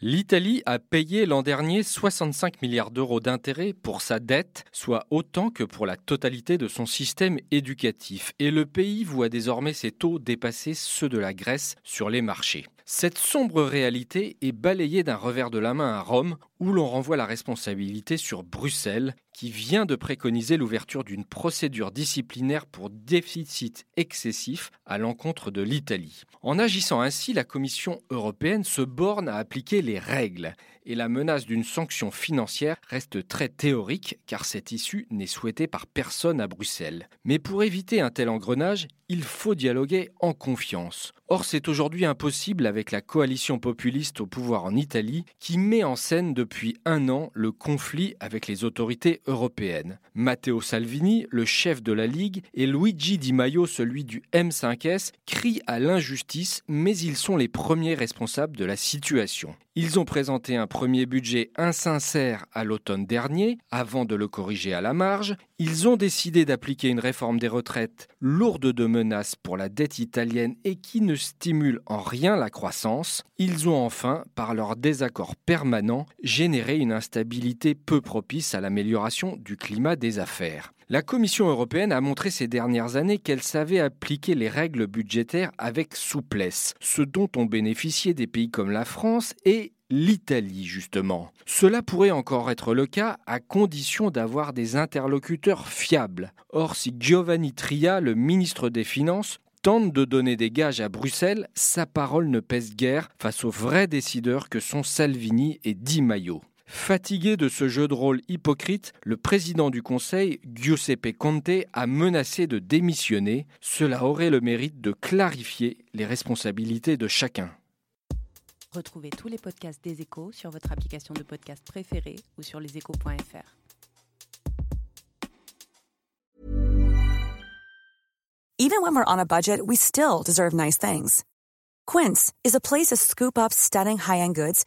L'Italie a payé l'an dernier 65 milliards d'euros d'intérêts pour sa dette, soit autant que pour la totalité de son système éducatif, et le pays voit désormais ses taux dépasser ceux de la Grèce sur les marchés. Cette sombre réalité est balayée d'un revers de la main à Rome, où l'on renvoie la responsabilité sur Bruxelles, qui vient de préconiser l'ouverture d'une procédure disciplinaire pour déficit excessif à l'encontre de l'Italie. En agissant ainsi, la Commission européenne se borne à appliquer les règles, et la menace d'une sanction financière reste très théorique car cette issue n'est souhaitée par personne à Bruxelles. Mais pour éviter un tel engrenage, il faut dialoguer en confiance. Or, c'est aujourd'hui impossible avec la coalition populiste au pouvoir en Italie qui met en scène depuis un an le conflit avec les autorités européennes. Matteo Salvini, le chef de la Ligue, et Luigi Di Maio, celui du M5S, crient à l'injustice, mais ils sont les premiers responsables de la situation. Ils ont présenté un premier budget insincère à l'automne dernier, avant de le corriger à la marge. Ils ont décidé d'appliquer une réforme des retraites lourde de menaces pour la dette italienne et qui ne stimule en rien la croissance. Ils ont enfin, par leur désaccord permanent, généré une instabilité peu propice à l'amélioration du climat des affaires. La Commission européenne a montré ces dernières années qu'elle savait appliquer les règles budgétaires avec souplesse, ce dont ont bénéficié des pays comme la France et l'Italie, justement. Cela pourrait encore être le cas à condition d'avoir des interlocuteurs fiables. Or, si Giovanni Tria, le ministre des Finances, tente de donner des gages à Bruxelles, sa parole ne pèse guère face aux vrais décideurs que sont Salvini et Di Maio. Fatigué de ce jeu de rôle hypocrite, le président du Conseil, Giuseppe Conte, a menacé de démissionner. Cela aurait le mérite de clarifier les responsabilités de chacun. Retrouvez tous les podcasts des échos sur votre application de podcast préférée ou sur leséchos.fr. Even when we're on a budget, we still deserve nice things. Quince is a place to scoop up stunning high-end goods